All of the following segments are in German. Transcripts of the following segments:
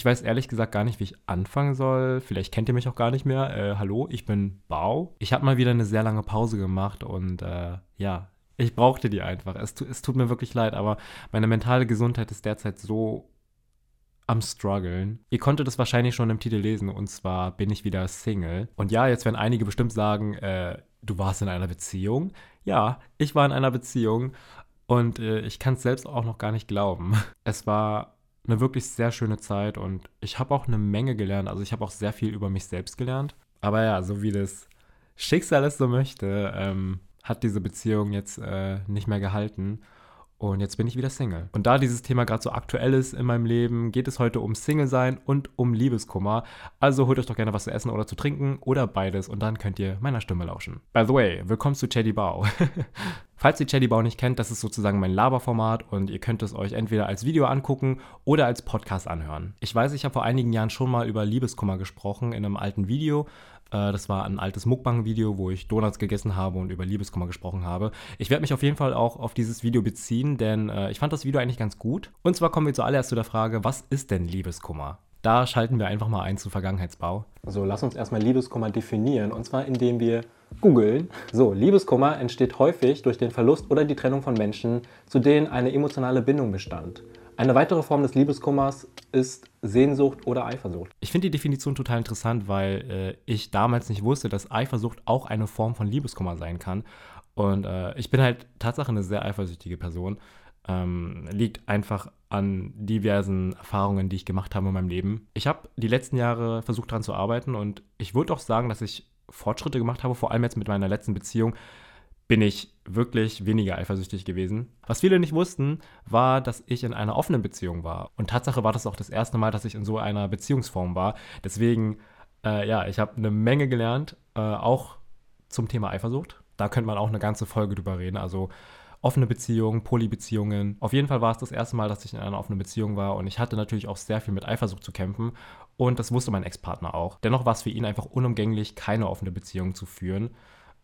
Ich weiß ehrlich gesagt gar nicht, wie ich anfangen soll. Vielleicht kennt ihr mich auch gar nicht mehr. Äh, hallo, ich bin Bau. Ich habe mal wieder eine sehr lange Pause gemacht und äh, ja, ich brauchte die einfach. Es, es tut mir wirklich leid, aber meine mentale Gesundheit ist derzeit so am struggeln. Ihr konntet es wahrscheinlich schon im Titel lesen und zwar bin ich wieder Single. Und ja, jetzt werden einige bestimmt sagen, äh, du warst in einer Beziehung. Ja, ich war in einer Beziehung und äh, ich kann es selbst auch noch gar nicht glauben. Es war eine wirklich sehr schöne Zeit und ich habe auch eine Menge gelernt. Also ich habe auch sehr viel über mich selbst gelernt. Aber ja, so wie das Schicksal es so möchte, ähm, hat diese Beziehung jetzt äh, nicht mehr gehalten. Und jetzt bin ich wieder Single. Und da dieses Thema gerade so aktuell ist in meinem Leben, geht es heute um Single sein und um Liebeskummer. Also holt euch doch gerne was zu essen oder zu trinken oder beides und dann könnt ihr meiner Stimme lauschen. By the way, willkommen zu Chaddy Bao. Falls ihr Chaddy Bao nicht kennt, das ist sozusagen mein Laberformat und ihr könnt es euch entweder als Video angucken oder als Podcast anhören. Ich weiß, ich habe vor einigen Jahren schon mal über Liebeskummer gesprochen in einem alten Video, äh, das war ein altes Mukbang-Video, wo ich Donuts gegessen habe und über Liebeskummer gesprochen habe. Ich werde mich auf jeden Fall auch auf dieses Video beziehen, denn äh, ich fand das Video eigentlich ganz gut. Und zwar kommen wir zuallererst zu der Frage, was ist denn Liebeskummer? Da schalten wir einfach mal ein zu Vergangenheitsbau. So, lass uns erstmal Liebeskummer definieren und zwar indem wir googeln. So, Liebeskummer entsteht häufig durch den Verlust oder die Trennung von Menschen, zu denen eine emotionale Bindung bestand. Eine weitere Form des Liebeskummers ist Sehnsucht oder Eifersucht. Ich finde die Definition total interessant, weil äh, ich damals nicht wusste, dass Eifersucht auch eine Form von Liebeskummer sein kann. Und äh, ich bin halt Tatsache eine sehr eifersüchtige Person. Ähm, liegt einfach an diversen Erfahrungen, die ich gemacht habe in meinem Leben. Ich habe die letzten Jahre versucht daran zu arbeiten und ich würde auch sagen, dass ich Fortschritte gemacht habe, vor allem jetzt mit meiner letzten Beziehung bin ich wirklich weniger eifersüchtig gewesen. Was viele nicht wussten, war, dass ich in einer offenen Beziehung war. Und Tatsache war das auch das erste Mal, dass ich in so einer Beziehungsform war. Deswegen, äh, ja, ich habe eine Menge gelernt, äh, auch zum Thema Eifersucht. Da könnte man auch eine ganze Folge drüber reden. Also offene Beziehungen, Polybeziehungen. Auf jeden Fall war es das erste Mal, dass ich in einer offenen Beziehung war und ich hatte natürlich auch sehr viel mit Eifersucht zu kämpfen und das wusste mein Ex-Partner auch. Dennoch war es für ihn einfach unumgänglich, keine offene Beziehung zu führen.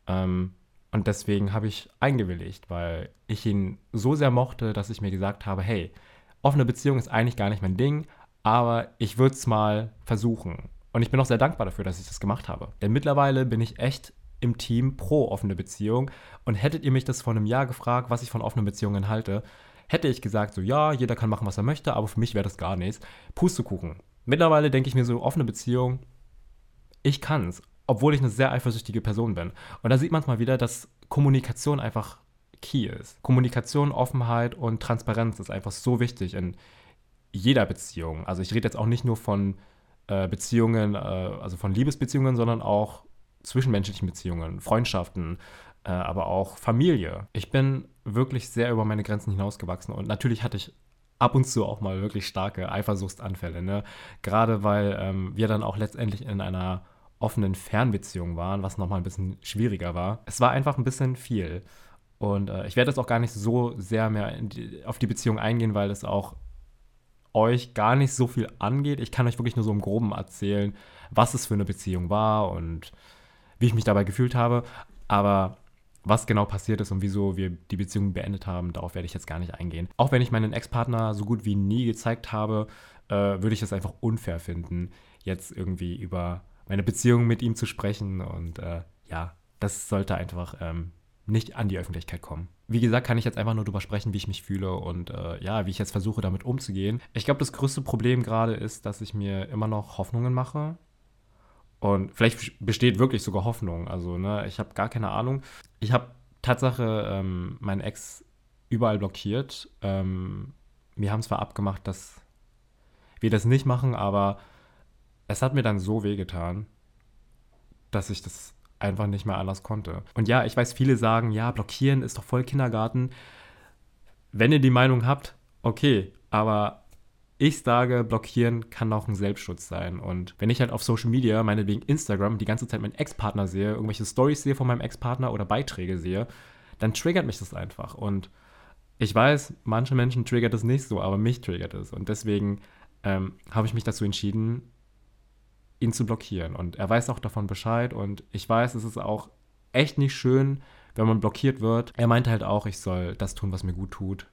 Ähm, und deswegen habe ich eingewilligt, weil ich ihn so sehr mochte, dass ich mir gesagt habe, hey, offene Beziehung ist eigentlich gar nicht mein Ding, aber ich würde es mal versuchen. Und ich bin auch sehr dankbar dafür, dass ich das gemacht habe. Denn mittlerweile bin ich echt im Team pro offene Beziehung. Und hättet ihr mich das vor einem Jahr gefragt, was ich von offenen Beziehungen halte, hätte ich gesagt, so ja, jeder kann machen, was er möchte, aber für mich wäre das gar nichts. Pustekuchen. Mittlerweile denke ich mir so, offene Beziehung, ich kann es obwohl ich eine sehr eifersüchtige Person bin. Und da sieht man mal wieder, dass Kommunikation einfach key ist. Kommunikation, Offenheit und Transparenz ist einfach so wichtig in jeder Beziehung. Also ich rede jetzt auch nicht nur von äh, Beziehungen, äh, also von Liebesbeziehungen, sondern auch zwischenmenschlichen Beziehungen, Freundschaften, äh, aber auch Familie. Ich bin wirklich sehr über meine Grenzen hinausgewachsen und natürlich hatte ich ab und zu auch mal wirklich starke Eifersuchtsanfälle. Ne? Gerade weil ähm, wir dann auch letztendlich in einer offenen Fernbeziehungen waren, was nochmal ein bisschen schwieriger war. Es war einfach ein bisschen viel. Und äh, ich werde jetzt auch gar nicht so sehr mehr die, auf die Beziehung eingehen, weil es auch euch gar nicht so viel angeht. Ich kann euch wirklich nur so im Groben erzählen, was es für eine Beziehung war und wie ich mich dabei gefühlt habe. Aber was genau passiert ist und wieso wir die Beziehung beendet haben, darauf werde ich jetzt gar nicht eingehen. Auch wenn ich meinen Ex-Partner so gut wie nie gezeigt habe, äh, würde ich es einfach unfair finden, jetzt irgendwie über meine Beziehung mit ihm zu sprechen. Und äh, ja, das sollte einfach ähm, nicht an die Öffentlichkeit kommen. Wie gesagt, kann ich jetzt einfach nur darüber sprechen, wie ich mich fühle und äh, ja, wie ich jetzt versuche, damit umzugehen. Ich glaube, das größte Problem gerade ist, dass ich mir immer noch Hoffnungen mache. Und vielleicht besteht wirklich sogar Hoffnung. Also, ne, ich habe gar keine Ahnung. Ich habe Tatsache ähm, meinen Ex überall blockiert. Ähm, wir haben zwar abgemacht, dass wir das nicht machen, aber es hat mir dann so wehgetan, dass ich das einfach nicht mehr anders konnte. Und ja, ich weiß, viele sagen, ja, blockieren ist doch voll Kindergarten. Wenn ihr die Meinung habt, okay, aber ich sage, blockieren kann auch ein Selbstschutz sein. Und wenn ich halt auf Social Media, meinetwegen Instagram, die ganze Zeit meinen Ex-Partner sehe, irgendwelche Stories sehe von meinem Ex-Partner oder Beiträge sehe, dann triggert mich das einfach. Und ich weiß, manche Menschen triggert es nicht so, aber mich triggert es. Und deswegen ähm, habe ich mich dazu entschieden, ihn zu blockieren. Und er weiß auch davon Bescheid und ich weiß, es ist auch echt nicht schön, wenn man blockiert wird. Er meinte halt auch, ich soll das tun, was mir gut tut.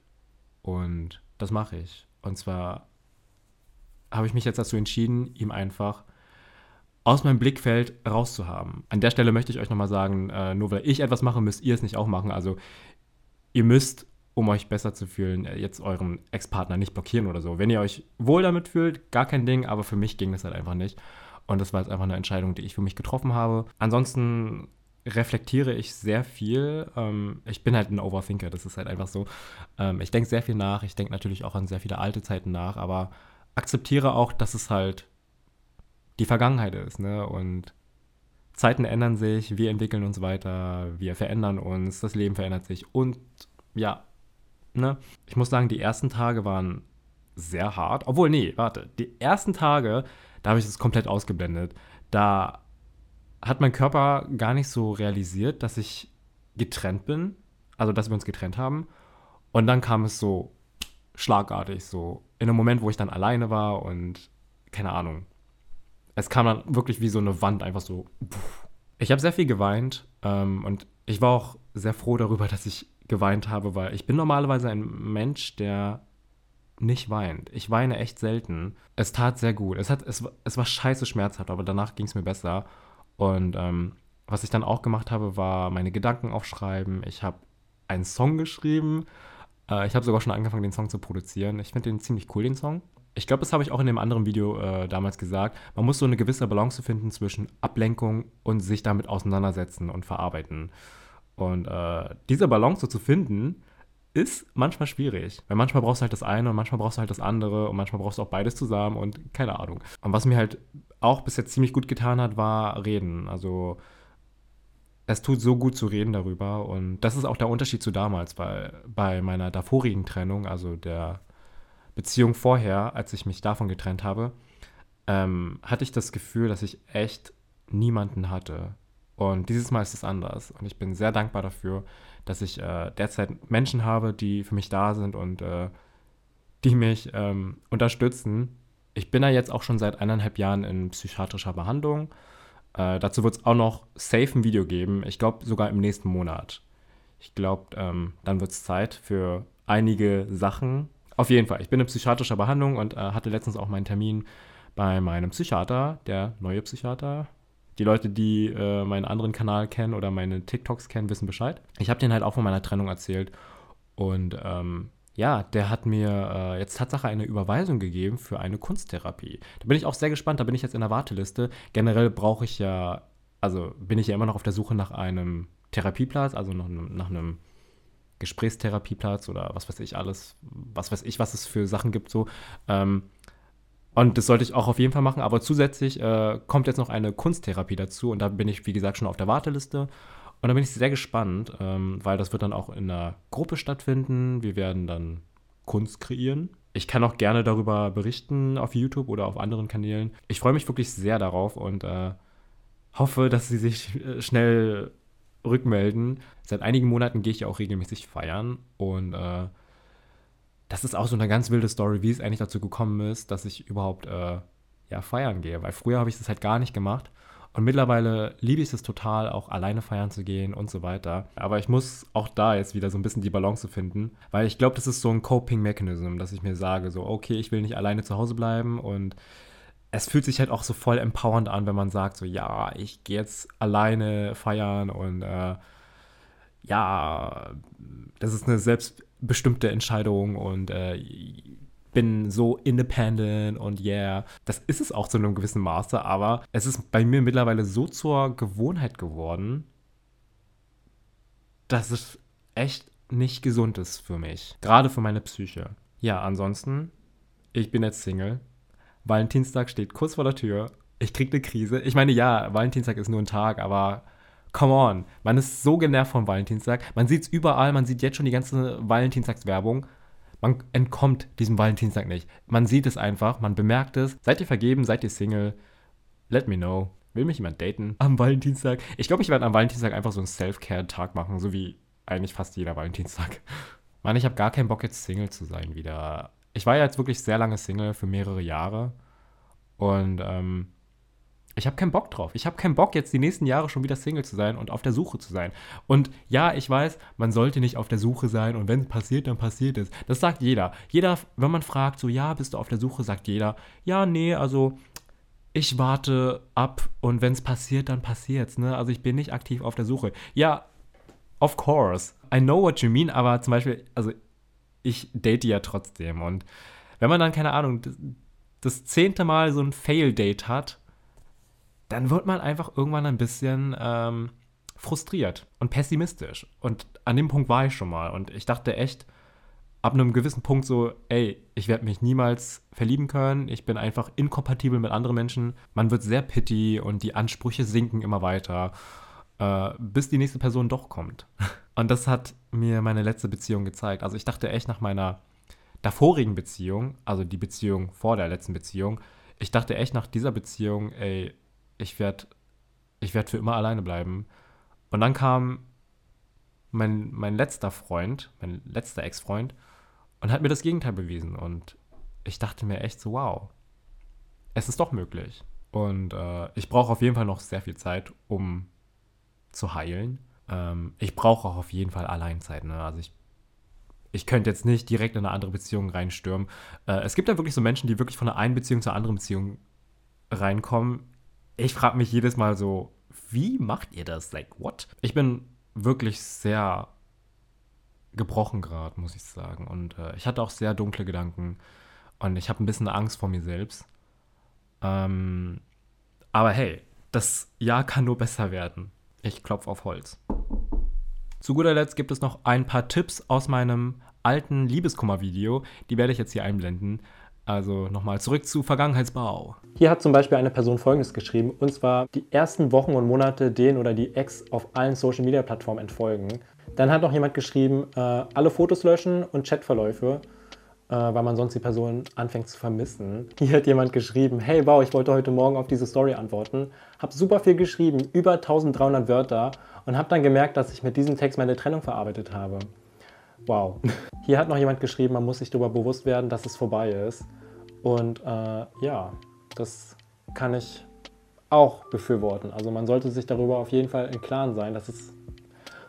Und das mache ich. Und zwar habe ich mich jetzt dazu entschieden, ihm einfach aus meinem Blickfeld rauszuhaben. An der Stelle möchte ich euch nochmal sagen, äh, nur weil ich etwas mache, müsst ihr es nicht auch machen. Also ihr müsst, um euch besser zu fühlen, äh, jetzt euren Ex-Partner nicht blockieren oder so. Wenn ihr euch wohl damit fühlt, gar kein Ding, aber für mich ging das halt einfach nicht. Und das war jetzt einfach eine Entscheidung, die ich für mich getroffen habe. Ansonsten reflektiere ich sehr viel. Ähm, ich bin halt ein Overthinker, das ist halt einfach so. Ähm, ich denke sehr viel nach, ich denke natürlich auch an sehr viele alte Zeiten nach, aber akzeptiere auch, dass es halt die Vergangenheit ist, ne? Und Zeiten ändern sich, wir entwickeln uns weiter, wir verändern uns, das Leben verändert sich und ja, ne? Ich muss sagen, die ersten Tage waren sehr hart. Obwohl, nee, warte. Die ersten Tage, da habe ich es komplett ausgeblendet. Da hat mein Körper gar nicht so realisiert, dass ich getrennt bin, also dass wir uns getrennt haben. Und dann kam es so schlagartig, so in einem Moment, wo ich dann alleine war und keine Ahnung. Es kam dann wirklich wie so eine Wand, einfach so. Ich habe sehr viel geweint ähm, und ich war auch sehr froh darüber, dass ich geweint habe, weil ich bin normalerweise ein Mensch, der nicht weint. Ich weine echt selten. Es tat sehr gut. Es, hat, es, es war scheiße schmerzhaft, aber danach ging es mir besser. Und ähm, was ich dann auch gemacht habe, war meine Gedanken aufschreiben. Ich habe einen Song geschrieben. Äh, ich habe sogar schon angefangen, den Song zu produzieren. Ich finde den ziemlich cool, den Song. Ich glaube, das habe ich auch in dem anderen Video äh, damals gesagt. Man muss so eine gewisse Balance finden zwischen Ablenkung und sich damit auseinandersetzen und verarbeiten. Und äh, diese Balance so zu finden, ist manchmal schwierig. Weil manchmal brauchst du halt das eine und manchmal brauchst du halt das andere und manchmal brauchst du auch beides zusammen und keine Ahnung. Und was mir halt auch bis jetzt ziemlich gut getan hat, war reden. Also es tut so gut zu reden darüber und das ist auch der Unterschied zu damals, weil bei meiner davorigen Trennung, also der Beziehung vorher, als ich mich davon getrennt habe, ähm, hatte ich das Gefühl, dass ich echt niemanden hatte. Und dieses Mal ist es anders. Und ich bin sehr dankbar dafür, dass ich äh, derzeit Menschen habe, die für mich da sind und äh, die mich ähm, unterstützen. Ich bin da jetzt auch schon seit eineinhalb Jahren in psychiatrischer Behandlung. Äh, dazu wird es auch noch safe ein Video geben. Ich glaube sogar im nächsten Monat. Ich glaube, ähm, dann wird es Zeit für einige Sachen. Auf jeden Fall, ich bin in psychiatrischer Behandlung und äh, hatte letztens auch meinen Termin bei meinem Psychiater, der neue Psychiater, die Leute, die äh, meinen anderen Kanal kennen oder meine TikToks kennen, wissen Bescheid. Ich habe denen halt auch von meiner Trennung erzählt. Und ähm, ja, der hat mir äh, jetzt Tatsache eine Überweisung gegeben für eine Kunsttherapie. Da bin ich auch sehr gespannt, da bin ich jetzt in der Warteliste. Generell brauche ich ja, also bin ich ja immer noch auf der Suche nach einem Therapieplatz, also nach, nach einem Gesprächstherapieplatz oder was weiß ich alles, was weiß ich, was es für Sachen gibt so. Ähm, und das sollte ich auch auf jeden Fall machen. Aber zusätzlich äh, kommt jetzt noch eine Kunsttherapie dazu. Und da bin ich, wie gesagt, schon auf der Warteliste. Und da bin ich sehr gespannt, ähm, weil das wird dann auch in einer Gruppe stattfinden. Wir werden dann Kunst kreieren. Ich kann auch gerne darüber berichten auf YouTube oder auf anderen Kanälen. Ich freue mich wirklich sehr darauf und äh, hoffe, dass sie sich äh, schnell rückmelden. Seit einigen Monaten gehe ich ja auch regelmäßig feiern und äh, das ist auch so eine ganz wilde Story, wie es eigentlich dazu gekommen ist, dass ich überhaupt äh, ja, feiern gehe. Weil früher habe ich das halt gar nicht gemacht. Und mittlerweile liebe ich es total, auch alleine feiern zu gehen und so weiter. Aber ich muss auch da jetzt wieder so ein bisschen die Balance finden, weil ich glaube, das ist so ein Coping-Mechanism, dass ich mir sage, so, okay, ich will nicht alleine zu Hause bleiben. Und es fühlt sich halt auch so voll empowernd an, wenn man sagt, so, ja, ich gehe jetzt alleine feiern. Und äh, ja, das ist eine selbst bestimmte Entscheidungen und äh, bin so independent und yeah. Das ist es auch zu einem gewissen Maße, aber es ist bei mir mittlerweile so zur Gewohnheit geworden, dass es echt nicht gesund ist für mich. Gerade für meine Psyche. Ja, ansonsten, ich bin jetzt Single. Valentinstag steht kurz vor der Tür. Ich krieg eine Krise. Ich meine, ja, Valentinstag ist nur ein Tag, aber come on. Man ist so genervt von Valentinstag. Man sieht es überall, man sieht jetzt schon die ganze Valentinstagswerbung. Man entkommt diesem Valentinstag nicht. Man sieht es einfach, man bemerkt es. Seid ihr vergeben, seid ihr Single? Let me know. Will mich jemand daten am Valentinstag? Ich glaube, ich werde am Valentinstag einfach so einen Self-Care-Tag machen, so wie eigentlich fast jeder Valentinstag. Mann, ich habe gar keinen Bock, jetzt Single zu sein wieder. Ich war ja jetzt wirklich sehr lange Single für mehrere Jahre. Und ähm, ich habe keinen Bock drauf. Ich habe keinen Bock, jetzt die nächsten Jahre schon wieder Single zu sein und auf der Suche zu sein. Und ja, ich weiß, man sollte nicht auf der Suche sein und wenn es passiert, dann passiert es. Das sagt jeder. Jeder, wenn man fragt, so, ja, bist du auf der Suche, sagt jeder, ja, nee, also ich warte ab und wenn es passiert, dann passiert's, ne? Also ich bin nicht aktiv auf der Suche. Ja, of course. I know what you mean, aber zum Beispiel, also ich date ja trotzdem und wenn man dann, keine Ahnung, das, das zehnte Mal so ein Fail-Date hat, dann wird man einfach irgendwann ein bisschen ähm, frustriert und pessimistisch. Und an dem Punkt war ich schon mal. Und ich dachte echt, ab einem gewissen Punkt so, ey, ich werde mich niemals verlieben können. Ich bin einfach inkompatibel mit anderen Menschen. Man wird sehr pity und die Ansprüche sinken immer weiter, äh, bis die nächste Person doch kommt. Und das hat mir meine letzte Beziehung gezeigt. Also ich dachte echt nach meiner davorigen Beziehung, also die Beziehung vor der letzten Beziehung, ich dachte echt nach dieser Beziehung, ey, ich werde ich werd für immer alleine bleiben. Und dann kam mein, mein letzter Freund, mein letzter Ex-Freund, und hat mir das Gegenteil bewiesen. Und ich dachte mir echt so, wow, es ist doch möglich. Und äh, ich brauche auf jeden Fall noch sehr viel Zeit, um zu heilen. Ähm, ich brauche auch auf jeden Fall Alleinzeit. Ne? Also ich, ich könnte jetzt nicht direkt in eine andere Beziehung reinstürmen. Äh, es gibt ja wirklich so Menschen, die wirklich von einer einen Beziehung zur anderen Beziehung reinkommen ich frage mich jedes Mal so, wie macht ihr das? Like, what? Ich bin wirklich sehr gebrochen gerade, muss ich sagen. Und äh, ich hatte auch sehr dunkle Gedanken. Und ich habe ein bisschen Angst vor mir selbst. Ähm, aber hey, das Jahr kann nur besser werden. Ich klopfe auf Holz. Zu guter Letzt gibt es noch ein paar Tipps aus meinem alten Liebeskummer-Video. Die werde ich jetzt hier einblenden. Also nochmal zurück zu Vergangenheitsbau. Hier hat zum Beispiel eine Person Folgendes geschrieben, und zwar die ersten Wochen und Monate den oder die Ex auf allen Social-Media-Plattformen entfolgen. Dann hat noch jemand geschrieben, äh, alle Fotos löschen und Chatverläufe, äh, weil man sonst die Person anfängt zu vermissen. Hier hat jemand geschrieben, hey wow, ich wollte heute Morgen auf diese Story antworten, habe super viel geschrieben, über 1300 Wörter und habe dann gemerkt, dass ich mit diesem Text meine Trennung verarbeitet habe. Wow. Hier hat noch jemand geschrieben, man muss sich darüber bewusst werden, dass es vorbei ist. Und äh, ja, das kann ich auch befürworten. Also man sollte sich darüber auf jeden Fall im Klaren sein, dass es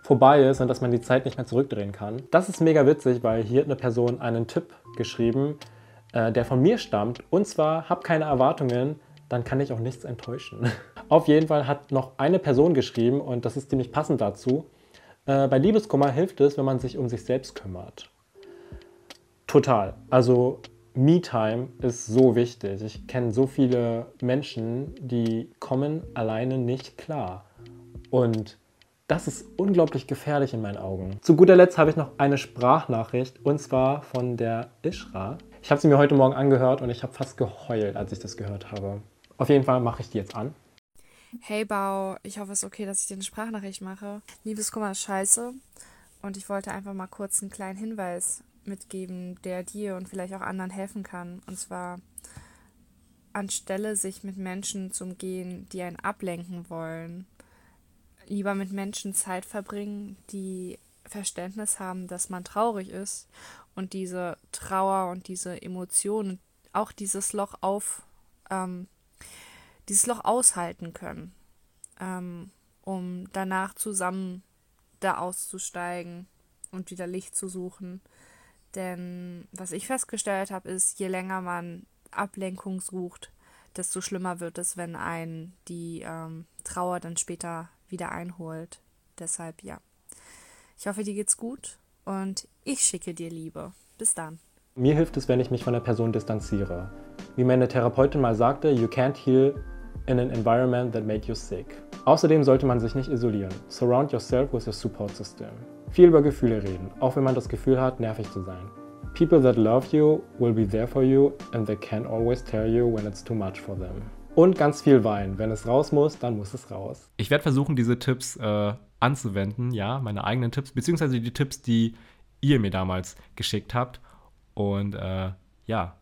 vorbei ist und dass man die Zeit nicht mehr zurückdrehen kann. Das ist mega witzig, weil hier hat eine Person einen Tipp geschrieben, äh, der von mir stammt. Und zwar, hab keine Erwartungen, dann kann ich auch nichts enttäuschen. auf jeden Fall hat noch eine Person geschrieben und das ist ziemlich passend dazu. Äh, bei Liebeskummer hilft es, wenn man sich um sich selbst kümmert. Total. Also Me-Time ist so wichtig. Ich kenne so viele Menschen, die kommen alleine nicht klar. Und das ist unglaublich gefährlich in meinen Augen. Zu guter Letzt habe ich noch eine Sprachnachricht und zwar von der Ishra. Ich habe sie mir heute Morgen angehört und ich habe fast geheult, als ich das gehört habe. Auf jeden Fall mache ich die jetzt an. Hey Bau, ich hoffe es ist okay, dass ich dir eine Sprachnachricht mache. Liebeskummer ist scheiße und ich wollte einfach mal kurz einen kleinen Hinweis mitgeben, der dir und vielleicht auch anderen helfen kann. Und zwar anstelle sich mit Menschen zu umgehen, die einen ablenken wollen, lieber mit Menschen Zeit verbringen, die Verständnis haben, dass man traurig ist und diese Trauer und diese Emotionen, auch dieses Loch auf ähm, dieses Loch aushalten können, ähm, um danach zusammen da auszusteigen und wieder Licht zu suchen. Denn was ich festgestellt habe, ist, je länger man Ablenkung sucht, desto schlimmer wird es, wenn einen die ähm, Trauer dann später wieder einholt. Deshalb ja. Ich hoffe, dir geht's gut und ich schicke dir Liebe. Bis dann. Mir hilft es, wenn ich mich von der Person distanziere. Wie meine Therapeutin mal sagte, you can't heal in an environment that made you sick. Außerdem sollte man sich nicht isolieren. Surround yourself with a support system. Viel über Gefühle reden, auch wenn man das Gefühl hat, nervig zu sein. People that love you will be there for you and they can always tell you when it's too much for them. Und ganz viel weinen. Wenn es raus muss, dann muss es raus. Ich werde versuchen, diese Tipps äh, anzuwenden, ja, meine eigenen Tipps, beziehungsweise die Tipps, die ihr mir damals geschickt habt. Und äh, ja,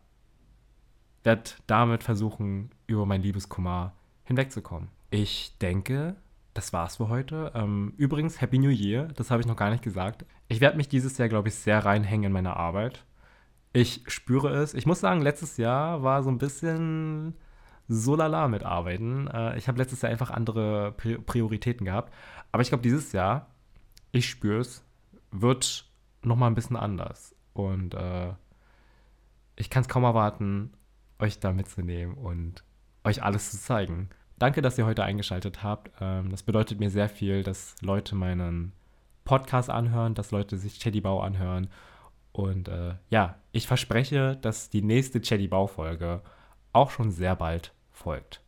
werde damit versuchen, über mein Liebeskummer hinwegzukommen. Ich denke, das war's für heute. Ähm, übrigens, Happy New Year, das habe ich noch gar nicht gesagt. Ich werde mich dieses Jahr, glaube ich, sehr reinhängen in meine Arbeit. Ich spüre es. Ich muss sagen, letztes Jahr war so ein bisschen so lala mit Arbeiten. Äh, ich habe letztes Jahr einfach andere Prioritäten gehabt. Aber ich glaube, dieses Jahr, ich spüre es, wird nochmal ein bisschen anders. Und äh, ich kann es kaum erwarten, euch da mitzunehmen und euch alles zu zeigen. Danke, dass ihr heute eingeschaltet habt. Ähm, das bedeutet mir sehr viel, dass Leute meinen Podcast anhören, dass Leute sich Cheddy Bau anhören. Und äh, ja, ich verspreche, dass die nächste Cheddy Bau-Folge auch schon sehr bald folgt.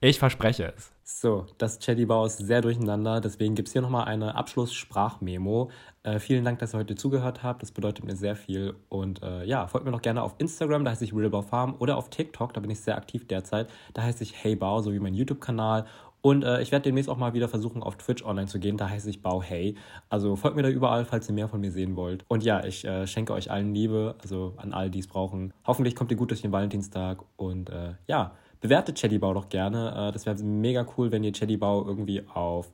Ich verspreche es. So, das Chatty-Bau ist sehr durcheinander, deswegen gibt es hier nochmal eine Abschluss-Sprachmemo. Äh, vielen Dank, dass ihr heute zugehört habt, das bedeutet mir sehr viel. Und äh, ja, folgt mir noch gerne auf Instagram, da heiße ich Realbau Farm, oder auf TikTok, da bin ich sehr aktiv derzeit, da heiße ich HeyBau, so wie mein YouTube-Kanal. Und äh, ich werde demnächst auch mal wieder versuchen, auf Twitch online zu gehen. Da heiße ich Bau Hey. Also folgt mir da überall, falls ihr mehr von mir sehen wollt. Und ja, ich äh, schenke euch allen Liebe, also an all die es brauchen. Hoffentlich kommt ihr gut durch den Valentinstag. Und äh, ja, bewertet Cheddybau doch gerne. Äh, das wäre mega cool, wenn ihr Cheddybau irgendwie auf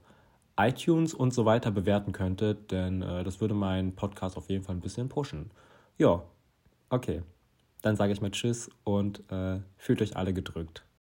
iTunes und so weiter bewerten könntet, denn äh, das würde meinen Podcast auf jeden Fall ein bisschen pushen. Ja, okay. Dann sage ich mal Tschüss und äh, fühlt euch alle gedrückt.